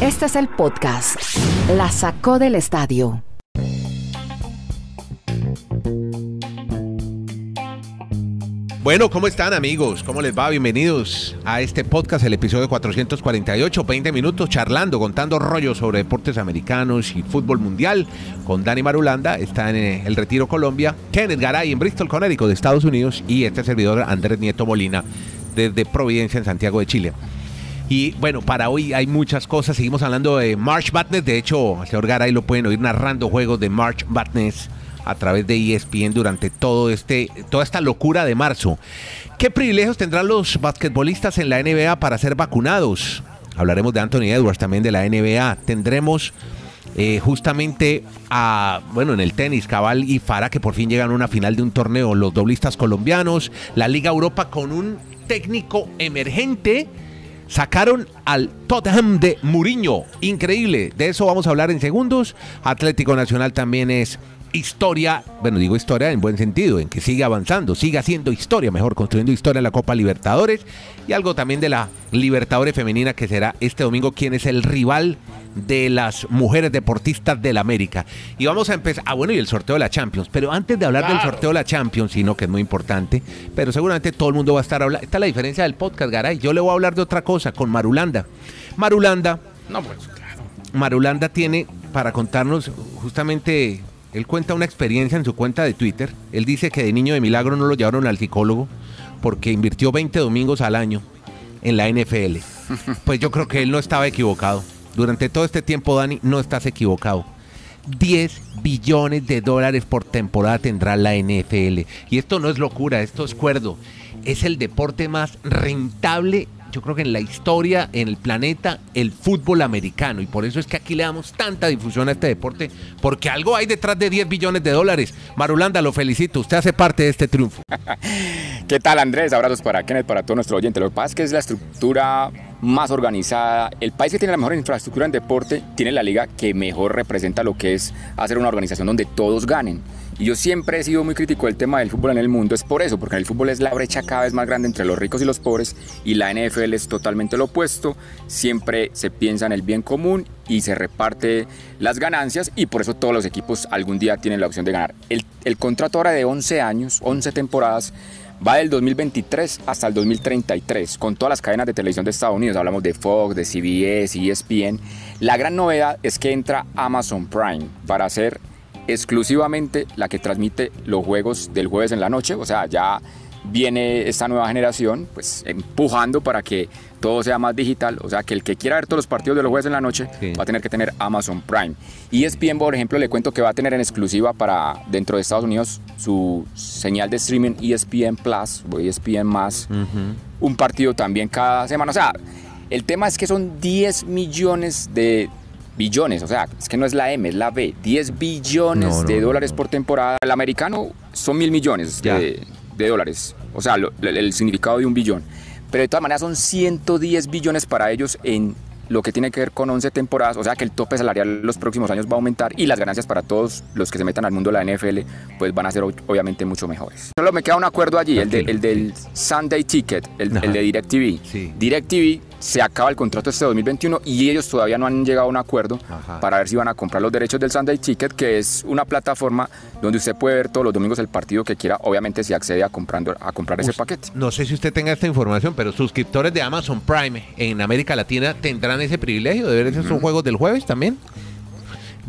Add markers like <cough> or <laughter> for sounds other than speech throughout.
Este es el podcast. La sacó del estadio. Bueno, ¿cómo están amigos? ¿Cómo les va? Bienvenidos a este podcast, el episodio 448, 20 minutos charlando, contando rollos sobre deportes americanos y fútbol mundial con Dani Marulanda, está en eh, el Retiro Colombia, Kenneth Garay en Bristol, Connecticut de Estados Unidos y este servidor Andrés Nieto Molina desde Providencia en Santiago de Chile. Y bueno, para hoy hay muchas cosas. Seguimos hablando de March Madness. De hecho, el señor Garay lo pueden oír narrando juegos de March Madness a través de ESPN durante todo este, toda esta locura de marzo. ¿Qué privilegios tendrán los basquetbolistas en la NBA para ser vacunados? Hablaremos de Anthony Edwards también de la NBA. Tendremos eh, justamente a, bueno, en el tenis, Cabal y Fara, que por fin llegan a una final de un torneo, los doblistas colombianos, la Liga Europa con un técnico emergente. Sacaron al Tottenham de Muriño. Increíble. De eso vamos a hablar en segundos. Atlético Nacional también es historia, bueno, digo historia en buen sentido, en que sigue avanzando, sigue haciendo historia, mejor construyendo historia en la Copa Libertadores y algo también de la Libertadores femenina que será este domingo, quien es el rival de las mujeres deportistas del América. Y vamos a empezar, ah bueno, y el sorteo de la Champions, pero antes de hablar del sorteo de la Champions, sino que es muy importante, pero seguramente todo el mundo va a estar hablando, esta es la diferencia del podcast, Garay, yo le voy a hablar de otra cosa con Marulanda. Marulanda, no, pues claro. Marulanda tiene para contarnos justamente él cuenta una experiencia en su cuenta de Twitter. Él dice que de niño de milagro no lo llevaron al psicólogo porque invirtió 20 domingos al año en la NFL. Pues yo creo que él no estaba equivocado. Durante todo este tiempo, Dani, no estás equivocado. 10 billones de dólares por temporada tendrá la NFL. Y esto no es locura, esto es cuerdo. Es el deporte más rentable yo creo que en la historia, en el planeta, el fútbol americano. Y por eso es que aquí le damos tanta difusión a este deporte, porque algo hay detrás de 10 billones de dólares. Marulanda, lo felicito, usted hace parte de este triunfo. <laughs> ¿Qué tal Andrés? Abrazos para Kenneth, para todo nuestro oyente. Lo que pasa es que es la estructura más organizada. El país que tiene la mejor infraestructura en deporte tiene la liga que mejor representa lo que es hacer una organización donde todos ganen. Y yo siempre he sido muy crítico del tema del fútbol en el mundo, es por eso, porque en el fútbol es la brecha cada vez más grande entre los ricos y los pobres y la NFL es totalmente lo opuesto, siempre se piensa en el bien común y se reparte las ganancias y por eso todos los equipos algún día tienen la opción de ganar. El, el contrato ahora de 11 años, 11 temporadas, va del 2023 hasta el 2033 con todas las cadenas de televisión de Estados Unidos. Hablamos de Fox, de CBS, ESPN. La gran novedad es que entra Amazon Prime para hacer exclusivamente la que transmite los juegos del jueves en la noche, o sea, ya viene esta nueva generación pues empujando para que todo sea más digital, o sea que el que quiera ver todos los partidos de los jueves en la noche va a tener que tener Amazon Prime. Y ESPN, por ejemplo, le cuento que va a tener en exclusiva para dentro de Estados Unidos su señal de streaming ESPN Plus o ESPN más, un partido también cada semana, o sea, el tema es que son 10 millones de billones, o sea, es que no es la M, es la B, 10 billones de dólares por temporada. El americano son mil millones de, dólares, o sea, el significado de un billón. Pero de todas maneras son 110 billones para ellos en lo que tiene que ver con 11 temporadas, o sea que el tope salarial los próximos años va a aumentar y las ganancias para todos los que se metan al mundo de la NFL pues van a ser obviamente mucho mejores. Solo me queda un acuerdo allí, el, el, del Sunday Ticket, el, el de DirecTV. Sí. DirecTV se acaba el contrato este 2021 y ellos todavía no han llegado a un acuerdo para ver si van a comprar los derechos del Sunday Ticket, que es una plataforma donde usted puede ver todos los domingos el partido que quiera, obviamente si accede a, comprando, a comprar ese paquete. No sé si usted tenga esta información, pero suscriptores de Amazon Prime en América Latina tendrán ese privilegio de ver esos juegos del jueves también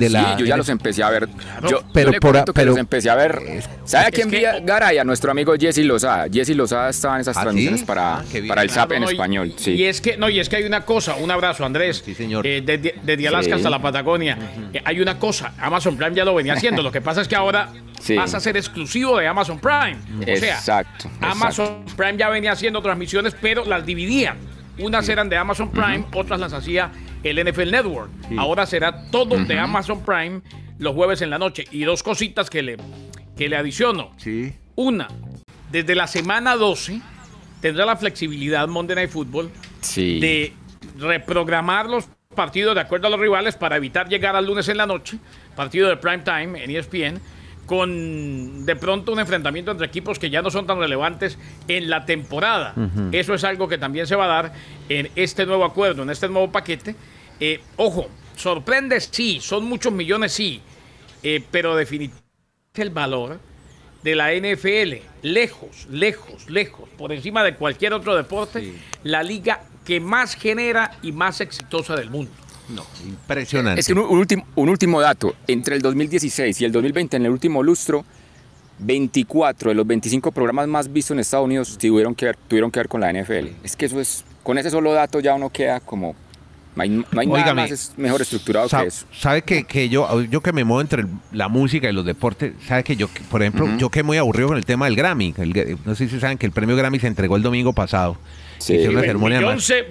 sí, yo ya los empecé a ver. Yo, pero por, que los empecé a ver. ¿Sabe a quién envía Garay? A nuestro amigo Jesse Lozada. Jesse Lozada estaba en esas ¿Ah, transmisiones para, ah, para el SAP en español. Sí. Y es que no, y es que hay una cosa, un abrazo, Andrés. Sí, señor. Eh, desde, Alaska hasta la Patagonia. Eh, hay una cosa, Amazon Prime ya lo venía haciendo. lo que pasa es que ahora pasa a ser exclusivo de Amazon Prime. O sea, exacto, Amazon Prime ya venía haciendo transmisiones, pero las dividían. Unas eran de Amazon Prime, otras las hacía el NFL Network. Ahora será todo de Amazon Prime los jueves en la noche. Y dos cositas que le, que le adiciono. Sí. Una, desde la semana 12 tendrá la flexibilidad Monday Night Football de reprogramar los partidos de acuerdo a los rivales para evitar llegar al lunes en la noche, partido de prime time en ESPN, con de pronto un enfrentamiento entre equipos que ya no son tan relevantes en la temporada. Eso es algo que también se va a dar en este nuevo acuerdo, en este nuevo paquete. Eh, ojo, sorprende, sí, son muchos millones, sí, eh, pero definitivamente el valor de la NFL, lejos, lejos, lejos, por encima de cualquier otro deporte, la liga que más genera y más exitosa del mundo. No, impresionante. Es que un, último, un último dato, entre el 2016 y el 2020, en el último lustro, 24 de los 25 programas más vistos en Estados Unidos tuvieron que ver, tuvieron que ver con la NFL. Es que eso es, con ese solo dato ya uno queda como no hay, nada más mejor estructurado que eso. ¿Sabe que, que, yo, yo que me muevo entre la música y los deportes, sabe que yo, por ejemplo, yo que muy aburrido con el tema del Grammy. no sé si saben que el premio Grammy se entregó el domingo pasado. Sí.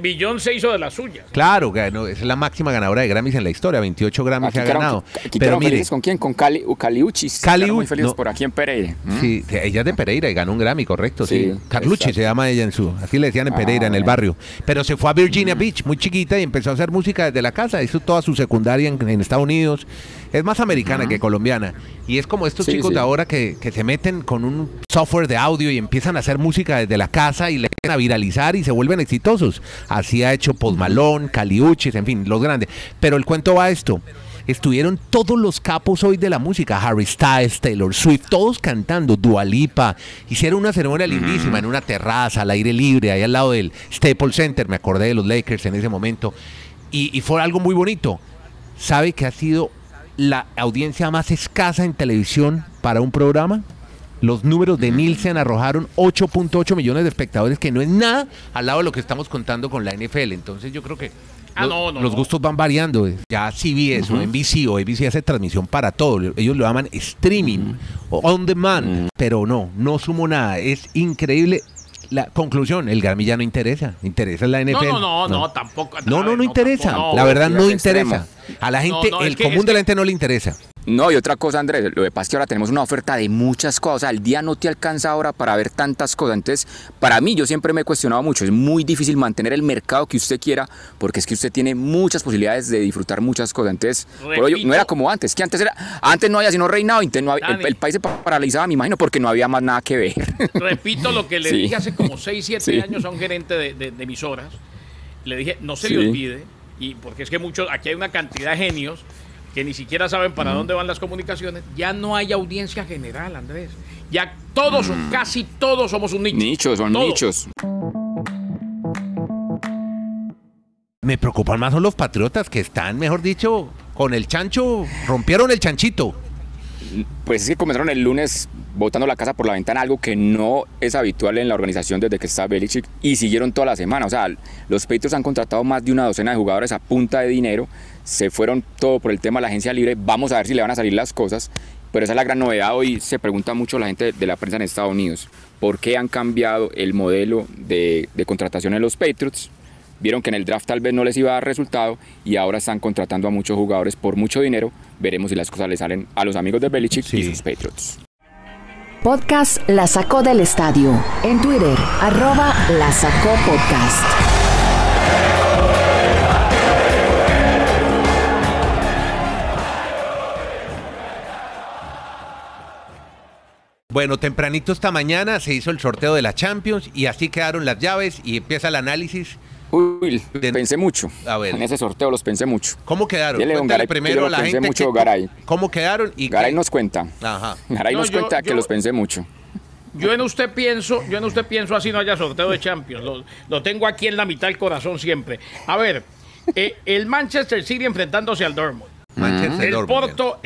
Billón se hizo de las suyas. Claro, es la máxima ganadora de Grammys en la historia. 28 Grammys se ha ganado. Pero mire, ¿con quién? Con Cali, Caliuchis. Cali muy feliz por aquí en Pereira. Sí, ella es de Pereira y ganó un Grammy, correcto. Sí. Carlucci se llama ella en su. Así le decían en Pereira, en el ah, barrio. Pero se fue a Virginia Beach, muy chiquita, y empezó a hacer música desde la casa. Hizo toda su secundaria en Estados Unidos es más americana que colombiana. Y es como estos chicos de ahora que, se meten con un software de audio y empiezan a hacer música desde la casa y le a viralizar y se vuelven exitosos. Así ha hecho Post Malone, Caliuchis, en fin, los grandes. Pero el cuento va a esto. Estuvieron todos los capos hoy de la música, Harry Styles, Taylor Swift, todos cantando, Dualipa, hicieron una ceremonia lindísima en una terraza al aire libre, ahí al lado del Staples Center, me acordé de los Lakers en ese momento, y, y fue algo muy bonito. ¿Sabe que ha sido la audiencia más escasa en televisión para un programa. Los números de Nielsen arrojaron 8.8 millones de espectadores, que no es nada al lado de lo que estamos contando con la NFL. Entonces yo creo que ah, los, gustos van variando. Ya CBS uh o NBC o ABC hace transmisión para todo. Ellos lo llaman streaming o on demand, pero no, no sumo nada. Es increíble la conclusión, el Grammy ya no interesa. Interesa la NFL. No, no, no, tampoco. No, no, no, interesa. la verdad no interesa. A la gente, el común de la gente no le interesa. No, y otra cosa, Andrés, lo que pasa es que ahora tenemos una oferta de muchas cosas. El día no te alcanza ahora para ver tantas cosas. Entonces, para mí, yo siempre me he cuestionado mucho. Es muy difícil mantener el mercado que usted quiera porque es que usted tiene muchas posibilidades de disfrutar muchas cosas. Entonces, no era como antes, que antes era, antes no había sino reinado, el, país se paralizaba, me imagino, porque no había más nada que ver. Repito lo que le dije hace como 6, 7 años a un gerente de, emisoras. Le dije, no se le olvide, y porque es que muchos, aquí hay una cantidad de genios que ni siquiera saben para dónde van las comunicaciones, ya no hay audiencia general, Andrés. Ya todos, mm. casi todos somos un nicho. Nichos, son nichos. Me preocupan más son los patriotas que están, mejor dicho, con el chancho, rompieron el chanchito. Pues es que comenzaron el lunes botando la casa por la ventana, algo que no es habitual en la organización desde que está Belichick, y siguieron toda la semana. O sea, los Patriots han contratado más de una docena de jugadores a punta de dinero se fueron todo por el tema de la agencia libre, vamos a ver si le van a salir las cosas, pero esa es la gran novedad. Hoy se pregunta mucho la gente de la prensa en Estados Unidos, ¿por qué han cambiado el modelo de, contratación en los Patriots? Vieron que en el draft tal vez no les iba a dar resultado y ahora están contratando a muchos jugadores por mucho dinero. Veremos si las cosas le salen a los amigos de Belichick y sus Patriots. Podcast La Sacó del Estadio. En Twitter, arroba La Sacó Podcast. Bueno, tempranito esta mañana se hizo el sorteo de la Champions y así quedaron las llaves y empieza el análisis. Uy, pensé mucho. A ver. En ese sorteo los pensé mucho. ¿Cómo quedaron? Garay, primero la pensé mucho, Garay. ¿Cómo quedaron? Y Garay nos cuenta. Ajá. Garay nos cuenta que los pensé mucho. Yo en usted pienso, yo en usted pienso así no haya sorteo de Champions. Lo, tengo aquí en la mitad del corazón siempre. A ver, eh, el Manchester City enfrentándose al Dortmund. Manchester el Porto,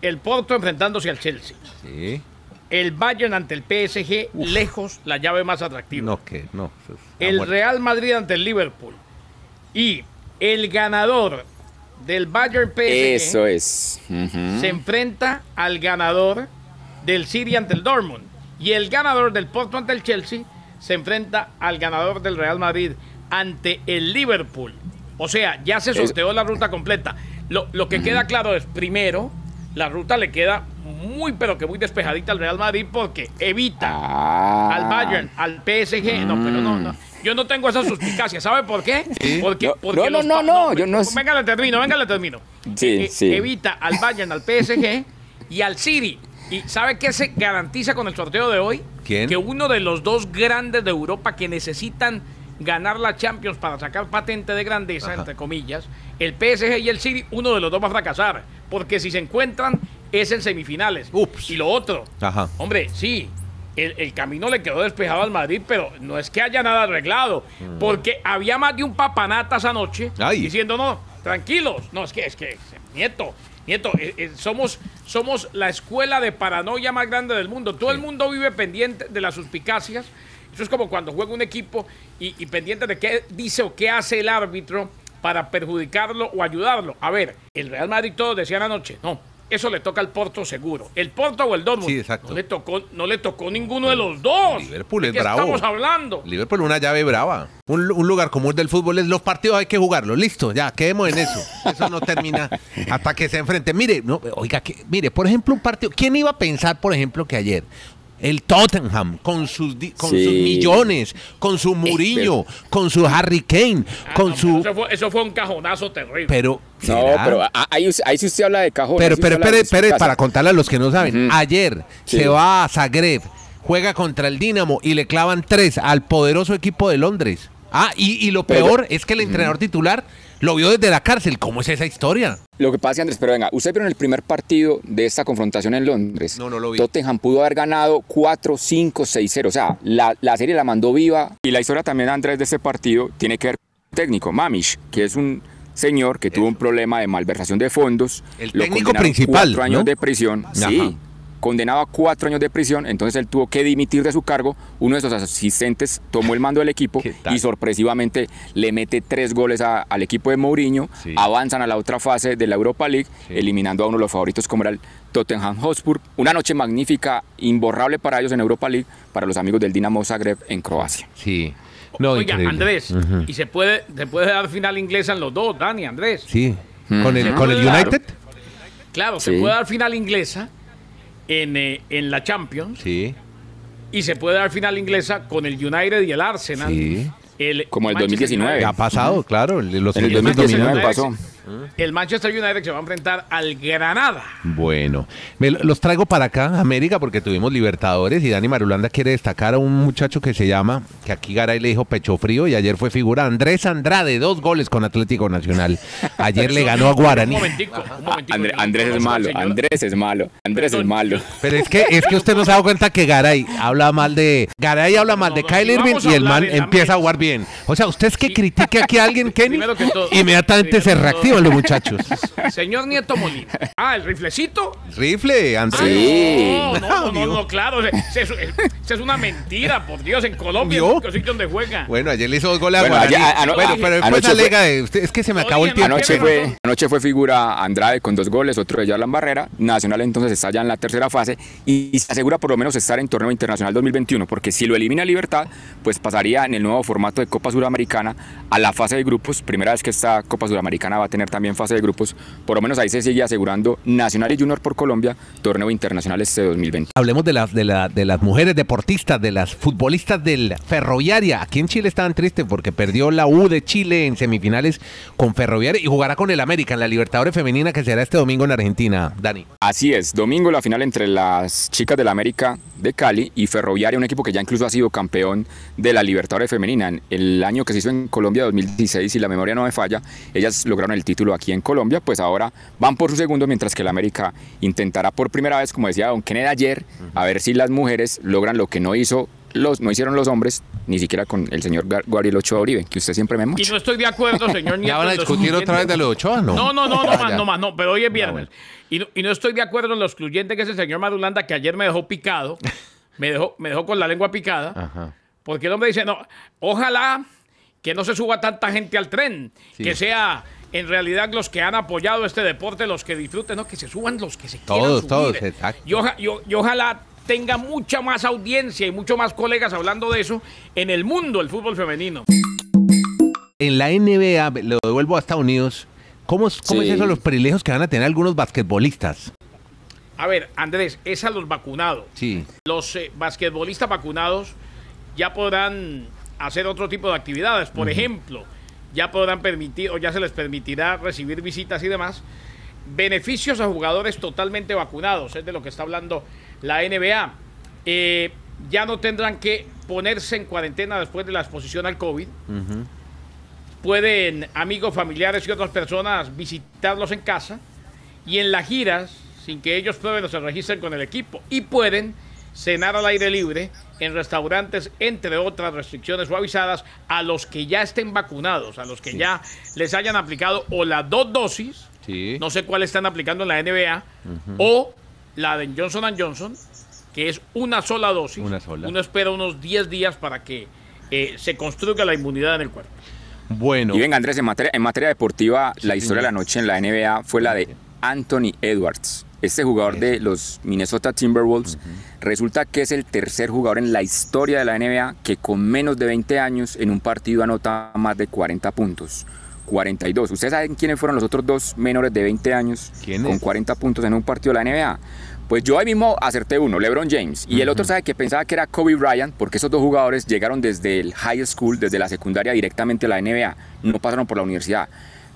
el Porto enfrentándose al Chelsea. Sí el Bayern ante el PSG, lejos la llave más atractiva. No, que no. El Real Madrid ante el Liverpool. Y el ganador del Bayern PSG. Eso es. Se enfrenta al ganador del City ante el Dortmund. Y el ganador del Porto ante el Chelsea se enfrenta al ganador del Real Madrid ante el Liverpool. O sea, ya se sorteó la ruta completa. Lo, que queda claro es, primero, la ruta le queda muy, pero que muy despejadita al Real Madrid porque evita ah. al Bayern, al PSG. No, pero no, no. Yo no tengo esa suspicacia. ¿Sabe por qué? Porque, porque no, no, no, yo no. Venga, le termino, venga, le termino. Sí, eh, sí. Evita al Bayern, al PSG y al City. ¿Y sabe qué se garantiza con el sorteo de hoy? ¿Quién? Que uno de los dos grandes de Europa que necesitan ganar la Champions para sacar patente de grandeza, entre comillas, el PSG y el City, uno de los dos va a fracasar. Porque si se encuentran, es en semifinales. Ups. Y lo otro, hombre, sí, el, camino le quedó despejado al Madrid, pero no es que haya nada arreglado, mm. porque había más de un papanatas anoche diciendo, no, tranquilos, no, es que, es que, nieto, nieto, eh, eh, somos, somos la escuela de paranoia más grande del mundo. Todo el mundo vive pendiente de las suspicacias. Eso es como cuando juega un equipo y, y pendiente de qué dice o qué hace el árbitro para perjudicarlo o ayudarlo. A ver, el Real Madrid todos decían anoche, no, eso le toca al Porto seguro. El Porto o el Dortmund. Sí, exacto. No le tocó, no le tocó ninguno de los dos. Liverpool es ¿De qué bravo. estamos hablando? Liverpool una llave brava. Un, lugar común del fútbol es los partidos hay que jugarlos. Listo, ya, quedemos en eso. Eso no termina <laughs> hasta que se enfrente. Mire, no, oiga, que, mire, por ejemplo, un partido. ¿Quién iba a pensar, por ejemplo, que ayer el Tottenham con sus con sus millones, con su Murillo, con su Harry Kane, ah, con su eso fue, un cajonazo terrible. Pero no, pero ahí, ahí sí usted habla de cajón. Pero pero pero, para contarle a los que no saben, ayer se va a Zagreb, juega contra el Dinamo y le clavan tres al poderoso equipo de Londres. Ah, y, lo peor es que el entrenador titular lo vio desde la cárcel. ¿Cómo es esa historia? Lo que pasa, Andrés, pero venga, usted vio en el primer partido de esta confrontación en Londres. No, no lo vi. Tottenham pudo haber ganado 4, 5, 6, 0. O sea, la, serie la mandó viva. Y la historia también, Andrés, de este partido tiene que ver con el técnico, Mamish, que es un señor que tuvo un problema de malversación de fondos. El técnico principal. Cuatro años de prisión. Sí condenado a cuatro años de prisión, entonces él tuvo que dimitir de su cargo, uno de sus asistentes tomó el mando del equipo y sorpresivamente le mete tres goles al equipo de Mourinho, avanzan a la otra fase de la Europa League, eliminando a uno de los favoritos como era el Tottenham Hotspur, una noche magnífica, imborrable para ellos en Europa League, para los amigos del Dinamo Zagreb en Croacia. Sí. Oiga, Andrés, y se puede, se puede dar final inglesa en los dos, Dani, Andrés. Sí. ¿Con el, con el United? Claro, se puede dar final inglesa en, eh, en la Champions. Sí. Y se puede dar final inglesa con el United y el Arsenal. Sí. El Como el 2019. Ha pasado, claro. Los en el 2019 pasó. El Manchester United se va a enfrentar al Granada. Bueno, me los traigo para acá, América, porque tuvimos Libertadores y Dani Marulanda quiere destacar a un muchacho que se llama, que aquí Garay le dijo pecho frío y ayer fue figura, Andrés Andrade, dos goles con Atlético Nacional. Ayer le ganó a Guaraní. Andrés es malo, Andrés es malo, Andrés es malo. Pero es que es que usted no se ha dado cuenta que Garay habla mal de Garay habla mal de Kyle Irving y el man empieza a jugar bien. O sea, usted es que critique aquí a alguien, Kenny, <laughs> inmediatamente se reactiva los muchachos. Señor Nieto Molina. Ah, el riflecito. Rifle, Andrés. Sí. No, no, no, claro. Eso es una mentira, por Dios, en Colombia, en sitio donde juega. Bueno, ayer le hizo dos goles bueno, a Bueno, pero después alega de usted, es que se me acabó el tiempo. Anoche fue, anoche fue figura Andrade con dos goles, otro de Yarlan Barrera. Nacional entonces está ya en la tercera fase y se asegura por lo menos estar en torneo internacional 2021, porque si lo elimina Libertad, pues pasaría en el nuevo formato de Copa Suramericana a la fase de grupos. Primera vez que esta Copa Suramericana va a tener también fase de grupos, por lo menos ahí se sigue asegurando Nacional y Junior por Colombia, torneo internacional este 2020. Hablemos de las, de, la, de las mujeres deportistas, de las futbolistas del Ferroviaria. Aquí en Chile estaban tristes porque perdió la U de Chile en semifinales con Ferroviaria y jugará con el América en la Libertadores Femenina que será este domingo en Argentina, Dani. Así es, domingo la final entre las chicas del América de Cali y Ferroviaria, un equipo que ya incluso ha sido campeón de la Libertadores Femenina. El año que se hizo en Colombia, 2016, si la memoria no me falla, ellas lograron el título aquí en Colombia, pues ahora van por su segundo, mientras que el América intentará por primera vez, como decía Don Kennedy ayer, a ver si las mujeres logran lo que no hizo los, no hicieron los hombres, ni siquiera con el señor Gabriel Ochoa Uribe, que usted siempre me muestra. Y no estoy de acuerdo, señor <laughs> Nieto. ¿Ya van a discutir otra vez de los Ochoa? No, no, no, no, no <laughs> más, no más, no, pero hoy es viernes. y, no, y, no, estoy de acuerdo en lo excluyente que es el señor Madulanda, que ayer me dejó picado, <laughs> me dejó, me dejó con la lengua picada, porque el hombre dice, no, ojalá que no se suba tanta gente al tren, que sea en realidad los que han apoyado este deporte, los que disfruten, no, que se suban los que se todos, quieran Todos, exacto. Y, ojalá tenga mucha más audiencia y mucho más colegas hablando de eso en el mundo del fútbol femenino. En la NBA, lo devuelvo a Estados Unidos, ¿cómo, cómo es eso los privilegios que van a tener algunos basquetbolistas? A ver, Andrés, es a los vacunados. Sí. Los eh, basquetbolistas vacunados ya podrán hacer otro tipo de actividades. Por ejemplo, ya podrán permitir o ya se les permitirá recibir visitas y demás. Beneficios a jugadores totalmente vacunados, es de lo que está hablando la NBA. Eh, ya no tendrán que ponerse en cuarentena después de la exposición al COVID. Pueden amigos, familiares y otras personas visitarlos en casa. Y en las giras, sin que ellos prueben o se registren con el equipo. Y pueden cenar al aire libre en restaurantes, entre otras restricciones suavizadas, a los que ya estén vacunados, a los que ya les hayan aplicado o las dos dosis, no sé cuál están aplicando en la NBA, o la de Johnson Johnson, que es una sola dosis. Una sola. Uno espera unos 10 días para que eh, se construya la inmunidad en el cuerpo. Bueno. Y venga, Andrés, en materia, en materia deportiva, la historia de la noche en la NBA fue la de Anthony Edwards este jugador de los Minnesota Timberwolves resulta que es el tercer jugador en la historia de la NBA que con menos de 20 años en un partido anota más de 40 puntos. 42. ¿Ustedes saben quiénes fueron los otros dos menores de 20 años con 40 puntos en un partido de la NBA? Pues yo ahí mismo acerté uno, LeBron James, y el otro sabe que pensaba que era Kobe Bryant, porque esos dos jugadores llegaron desde el high school, desde la secundaria directamente a la NBA, no pasaron por la universidad.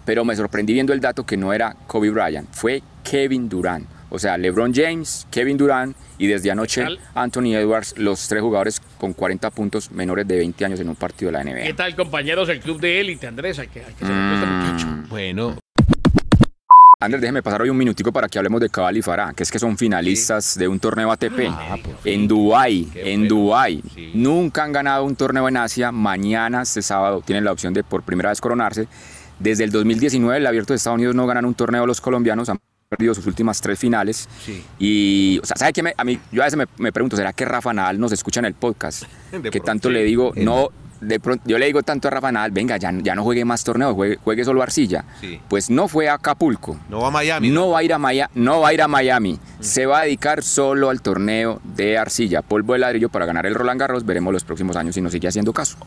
Pero me sorprendí viendo el dato que no era Kobe Bryant, fue Kevin Durant. O sea, LeBron James, Kevin Durant y desde anoche Anthony Edwards, los tres jugadores con 40 puntos menores de 20 años en un partido de la NBA. ¿Qué tal, compañeros del club de élite, Andrés? Hay que, hay que mm. Bueno. Andrés, déjeme pasar hoy un minutico para que hablemos de Cabal y Farah, que es que son finalistas de un torneo ATP ah, en Dubái, en Dubái. Nunca han ganado un torneo en Asia. Mañana, este sábado, tienen la opción de por primera vez coronarse. Desde el 2019, el Abierto de Estados Unidos no ganan un torneo los colombianos perdido sus últimas tres finales. Y, o sea, ¿sabe qué? a mí, yo a veces me, pregunto, ¿será que Rafa Nadal nos escucha en el podcast? <laughs> que tanto le digo, no, de pronto, yo le digo tanto a Rafa Nadal, venga, ya, ya no juegue más torneos, juegue, solo arcilla. Pues no fue a Acapulco. No va a Miami. No, va a ir a, Miami, no va a ir a Miami. Mm. Se va a dedicar solo al torneo de arcilla, polvo de ladrillo para ganar el Roland Garros. Veremos los próximos años si nos sigue haciendo caso.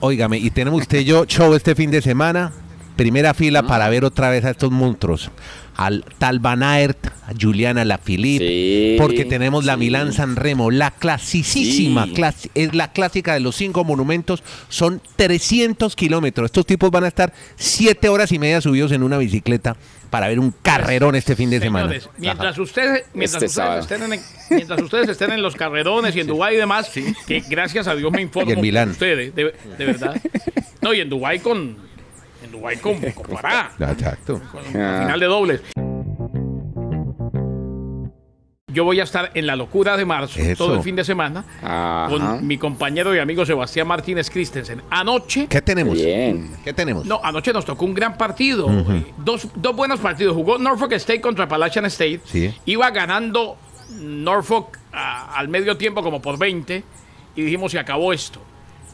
Óigame, y tenemos usted y yo show este fin de semana primera fila para ver otra vez a estos monstruos. Al tal Van Aert, a Juliana Lafilippe, porque tenemos la Milán San Remo, la clasicísima, es la clásica de los cinco monumentos, son 300 kilómetros. Estos tipos van a estar siete horas y media subidos en una bicicleta para ver un carrerón este fin de semana. Mientras ustedes, mientras, este ustedes estén en, mientras ustedes estén en los carrerones y en Dubái y demás, que gracias a Dios me informo en Milán. ustedes, de, de verdad. No, y en Dubái con en Dubái con, con Pará. <laughs> Exacto. Con, final de dobles. Yo voy a estar en la locura de marzo todo el fin de semana con mi compañero y amigo Sebastián Martínez Christensen. Anoche. ¿Qué tenemos? Bien. ¿Qué tenemos? No, anoche nos tocó un gran partido. dos, dos, buenos partidos. Jugó Norfolk State contra Appalachian State. Sí. Iba ganando Norfolk al medio tiempo como por 20 y dijimos se acabó esto.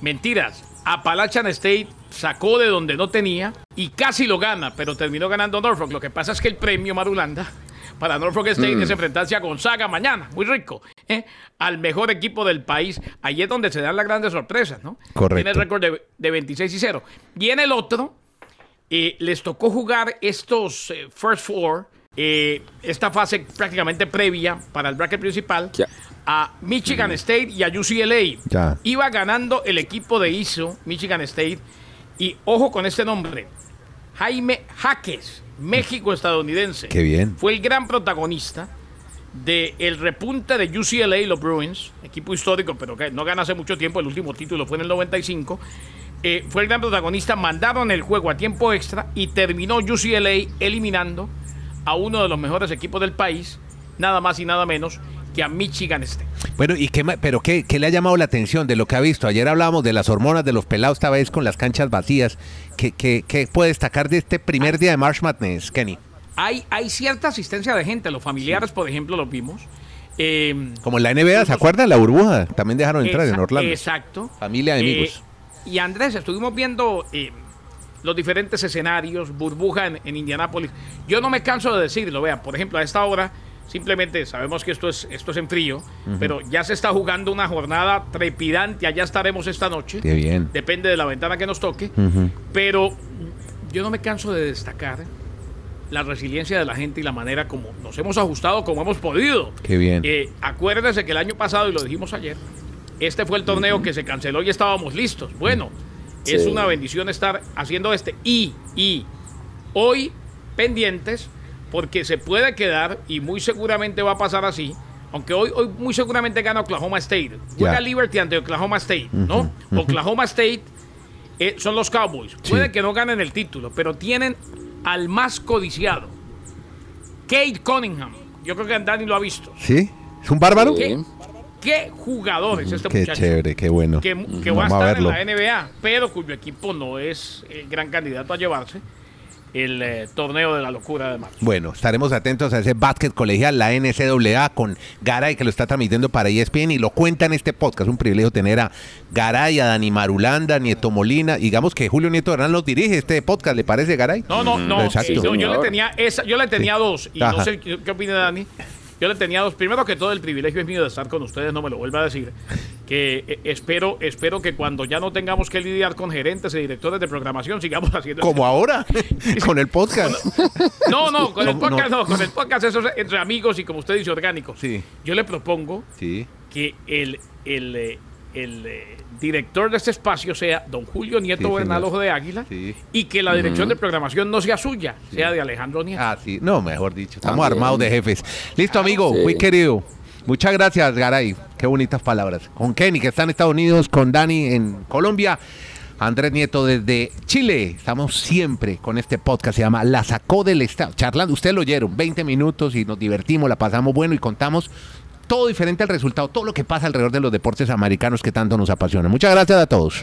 Mentiras. Appalachian State sacó de donde no tenía y casi lo gana, pero terminó ganando Norfolk. Lo que pasa es que el premio Marulanda para Norfolk State mm. es enfrentarse a Gonzaga mañana, muy rico, ¿eh? al mejor equipo del país. Ahí es donde se dan las grandes sorpresas, ¿no? Correcto. Tiene el récord de, 26 y 0. Y en el otro, eh, les tocó jugar estos eh, First Four, esta fase prácticamente previa para el bracket principal. a Michigan State y a UCLA. Iba ganando el equipo de ISO, Michigan State, y ojo con este nombre, Jaime Jaques, México estadounidense. Qué bien. Fue el gran protagonista del el repunte de UCLA y los Bruins, equipo histórico, pero que no gana hace mucho tiempo, el último título fue en el 95. Eh, fue el gran protagonista, mandaron el juego a tiempo extra y terminó UCLA eliminando a uno de los mejores equipos del país, nada más y nada menos que a Michigan State. Bueno, ¿y qué, pero qué, le ha llamado la atención de lo que ha visto? Ayer hablábamos de las hormonas de los pelados, esta vez con las canchas vacías. ¿Qué, qué, puede destacar de este primer día de March Madness, Kenny? Hay, hay cierta asistencia de gente, los familiares, por ejemplo, los vimos. Eh, Como en la NBA, ¿se acuerdan? La burbuja, también dejaron entrar en Orlando. Exacto. Familia de amigos. Eh, y Andrés, estuvimos viendo eh, los diferentes escenarios, burbuja en, en Indianápolis. Yo no me canso de decirlo, vea, por ejemplo, a esta hora Simplemente sabemos que esto es, esto es en frío, pero ya se está jugando una jornada trepidante. Allá estaremos esta noche. Qué bien. Depende de la ventana que nos toque. Pero yo no me canso de destacar la resiliencia de la gente y la manera como nos hemos ajustado, como hemos podido. Qué bien. Eh, acuérdense que el año pasado, y lo dijimos ayer, este fue el torneo que se canceló y estábamos listos. Bueno, es una bendición estar haciendo este. Y, y hoy pendientes porque se puede quedar, y muy seguramente va a pasar así, aunque hoy, hoy muy seguramente gana Oklahoma State. Juega Liberty ante Oklahoma State, ¿no? Oklahoma State eh, son los Cowboys. Puede que no ganen el título, pero tienen al más codiciado, Kate Cunningham. Yo creo que Dani lo ha visto. ¿Sí? ¿Es un bárbaro? ¿Qué, jugadores este qué chévere, qué bueno. Que, va a estar en la NBA, pero cuyo equipo no es el gran candidato a llevarse el eh, torneo de la locura de marzo. Bueno, estaremos atentos a ese básquet colegial, la NCAA, con Garay que lo está transmitiendo para ESPN y lo cuenta en este podcast. Es un privilegio tener a Garay, a Dani Marulanda, Nieto Molina. Digamos que Julio Nieto Hernán los dirige este podcast, ¿le parece, Garay? No, no, no. yo, le tenía esa, yo le tenía dos y no sé qué opina Dani. Yo le tenía dos. Primero que todo, el privilegio es mío de estar con ustedes, no me lo vuelva a decir. Que eh, espero, espero que cuando ya no tengamos que lidiar con gerentes y directores de programación, sigamos <laughs> haciendo. Como ahora, <laughs> con el podcast. No, no, con el podcast no. Con el podcast, eso es entre amigos y como usted dice, orgánico. Sí. Yo le propongo que el, el, eh, el eh, director de este espacio sea don Julio Nieto Bernal Ojo de Águila y que la dirección de programación no sea suya, sea de Alejandro Nieto. Ah, sí, no, mejor dicho, estamos armados de jefes. Listo, amigo, muy querido. Muchas gracias, Garay. Qué bonitas palabras. Con Kenny, que está en Estados Unidos, con Dani en Colombia. Andrés Nieto desde Chile. Estamos siempre con este podcast, se llama La Sacó del Estado. Charlando, ustedes lo oyeron, 20 minutos y nos divertimos, la pasamos bueno y contamos todo diferente al resultado, todo lo que pasa alrededor de los deportes americanos que tanto nos apasionan. Muchas gracias a todos.